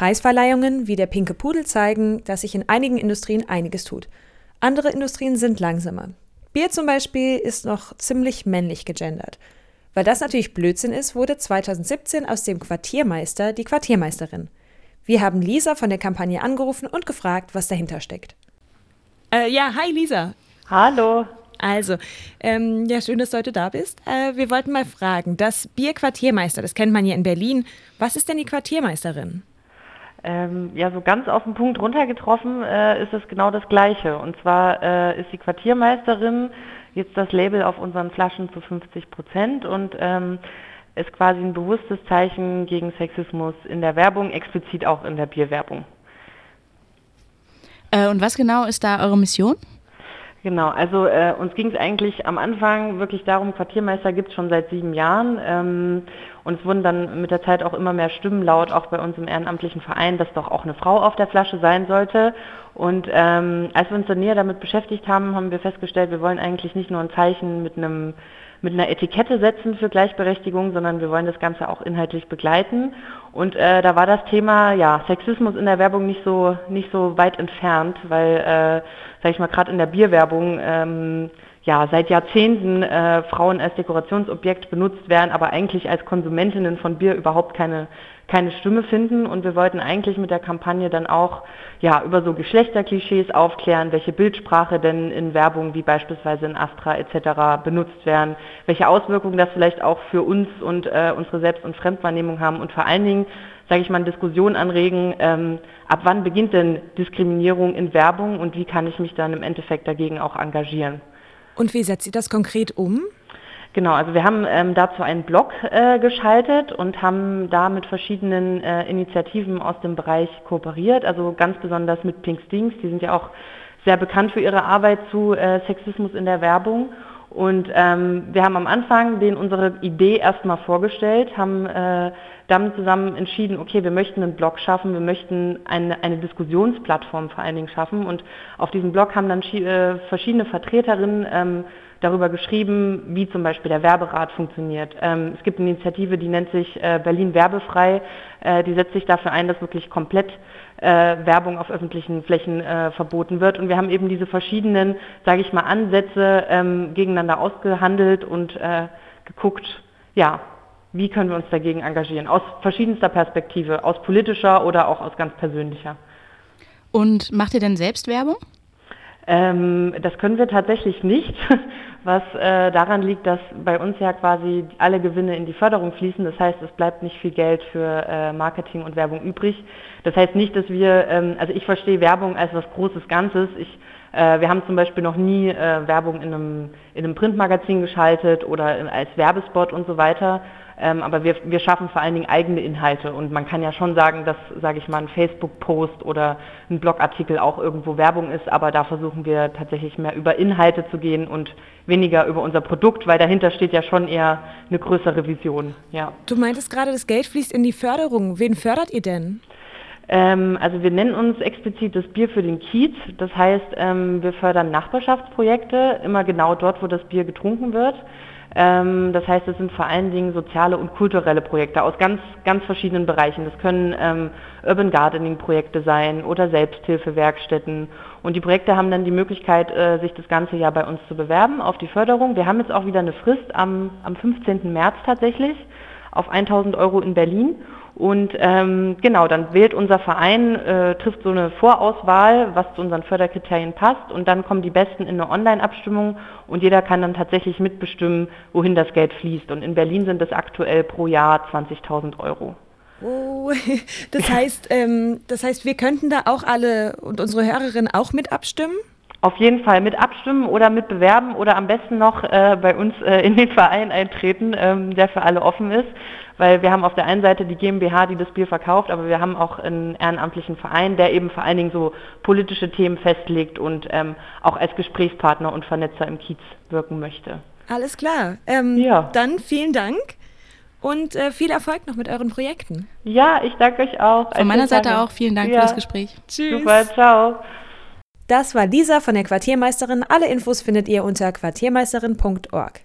Preisverleihungen wie der Pinke Pudel zeigen, dass sich in einigen Industrien einiges tut. Andere Industrien sind langsamer. Bier zum Beispiel ist noch ziemlich männlich gegendert. Weil das natürlich Blödsinn ist, wurde 2017 aus dem Quartiermeister die Quartiermeisterin. Wir haben Lisa von der Kampagne angerufen und gefragt, was dahinter steckt. Äh, ja, hi Lisa. Hallo. Also, ähm, ja, schön, dass du heute da bist. Äh, wir wollten mal fragen, das Bier Quartiermeister, das kennt man hier in Berlin. Was ist denn die Quartiermeisterin? Ähm, ja, so ganz auf den Punkt runtergetroffen äh, ist es genau das Gleiche. Und zwar äh, ist die Quartiermeisterin jetzt das Label auf unseren Flaschen zu 50 Prozent und ähm, ist quasi ein bewusstes Zeichen gegen Sexismus in der Werbung, explizit auch in der Bierwerbung. Äh, und was genau ist da eure Mission? Genau, also äh, uns ging es eigentlich am Anfang wirklich darum, Quartiermeister gibt es schon seit sieben Jahren ähm, und es wurden dann mit der Zeit auch immer mehr Stimmen laut, auch bei uns im ehrenamtlichen Verein, dass doch auch eine Frau auf der Flasche sein sollte. Und ähm, als wir uns dann näher damit beschäftigt haben, haben wir festgestellt, wir wollen eigentlich nicht nur ein Zeichen mit einem mit einer Etikette setzen für Gleichberechtigung, sondern wir wollen das Ganze auch inhaltlich begleiten. Und äh, da war das Thema ja, Sexismus in der Werbung nicht so, nicht so weit entfernt, weil, äh, sag ich mal, gerade in der Bierwerbung ähm, ja, seit Jahrzehnten äh, Frauen als Dekorationsobjekt benutzt werden, aber eigentlich als Konsumentinnen von Bier überhaupt keine, keine Stimme finden. Und wir wollten eigentlich mit der Kampagne dann auch ja, über so Geschlechterklischees aufklären, welche Bildsprache denn in Werbung wie beispielsweise in Astra etc. benutzt werden, welche Auswirkungen das vielleicht auch für uns und äh, unsere Selbst- und Fremdwahrnehmung haben und vor allen Dingen, sage ich mal, eine Diskussion anregen, ähm, ab wann beginnt denn Diskriminierung in Werbung und wie kann ich mich dann im Endeffekt dagegen auch engagieren. Und wie setzt ihr das konkret um? Genau, also wir haben ähm, dazu einen Blog äh, geschaltet und haben da mit verschiedenen äh, Initiativen aus dem Bereich kooperiert, also ganz besonders mit Pink Stings, die sind ja auch sehr bekannt für ihre Arbeit zu äh, Sexismus in der Werbung. Und ähm, wir haben am Anfang denen unsere Idee erstmal vorgestellt, haben äh, damit zusammen entschieden, okay, wir möchten einen Blog schaffen, wir möchten eine, eine Diskussionsplattform vor allen Dingen schaffen. Und auf diesem Blog haben dann äh, verschiedene Vertreterinnen ähm, darüber geschrieben, wie zum Beispiel der Werberat funktioniert. Ähm, es gibt eine Initiative, die nennt sich äh, Berlin Werbefrei. Äh, die setzt sich dafür ein, dass wirklich komplett äh, Werbung auf öffentlichen Flächen äh, verboten wird. Und wir haben eben diese verschiedenen, sage ich mal, Ansätze ähm, gegeneinander ausgehandelt und äh, geguckt, ja, wie können wir uns dagegen engagieren? Aus verschiedenster Perspektive, aus politischer oder auch aus ganz persönlicher. Und macht ihr denn selbst Werbung? Ähm, das können wir tatsächlich nicht, was äh, daran liegt, dass bei uns ja quasi alle Gewinne in die Förderung fließen. Das heißt, es bleibt nicht viel Geld für äh, Marketing und Werbung übrig. Das heißt nicht, dass wir, ähm, also ich verstehe Werbung als was Großes Ganzes. Ich, äh, wir haben zum Beispiel noch nie äh, Werbung in einem, in einem Printmagazin geschaltet oder als Werbespot und so weiter. Ähm, aber wir, wir schaffen vor allen Dingen eigene Inhalte und man kann ja schon sagen, dass, sage ich mal, ein Facebook-Post oder ein Blogartikel auch irgendwo Werbung ist, aber da versuchen wir tatsächlich mehr über Inhalte zu gehen und weniger über unser Produkt, weil dahinter steht ja schon eher eine größere Vision. Ja. Du meintest gerade, das Geld fließt in die Förderung. Wen fördert ihr denn? Ähm, also wir nennen uns explizit das Bier für den Kiez. Das heißt, ähm, wir fördern Nachbarschaftsprojekte, immer genau dort, wo das Bier getrunken wird. Ähm, das heißt, es sind vor allen Dingen soziale und kulturelle Projekte aus ganz, ganz verschiedenen Bereichen. Das können ähm, Urban Gardening Projekte sein oder Selbsthilfewerkstätten. Und die Projekte haben dann die Möglichkeit, äh, sich das ganze Jahr bei uns zu bewerben auf die Förderung. Wir haben jetzt auch wieder eine Frist am, am 15. März tatsächlich auf 1000 Euro in Berlin. Und ähm, genau, dann wählt unser Verein, äh, trifft so eine Vorauswahl, was zu unseren Förderkriterien passt und dann kommen die Besten in eine Online-Abstimmung und jeder kann dann tatsächlich mitbestimmen, wohin das Geld fließt. Und in Berlin sind es aktuell pro Jahr 20.000 Euro. Oh, das heißt, ähm, das heißt, wir könnten da auch alle und unsere Hörerinnen auch mit abstimmen? Auf jeden Fall mit abstimmen oder mit bewerben oder am besten noch äh, bei uns äh, in den Verein eintreten, ähm, der für alle offen ist weil wir haben auf der einen Seite die GmbH, die das Bier verkauft, aber wir haben auch einen ehrenamtlichen Verein, der eben vor allen Dingen so politische Themen festlegt und ähm, auch als Gesprächspartner und Vernetzer im Kiez wirken möchte. Alles klar. Ähm, ja. Dann vielen Dank und äh, viel Erfolg noch mit euren Projekten. Ja, ich danke euch auch. Von meiner Seite auch vielen Dank ja. für das Gespräch. Tschüss. Super, ciao. Das war Lisa von der Quartiermeisterin. Alle Infos findet ihr unter quartiermeisterin.org.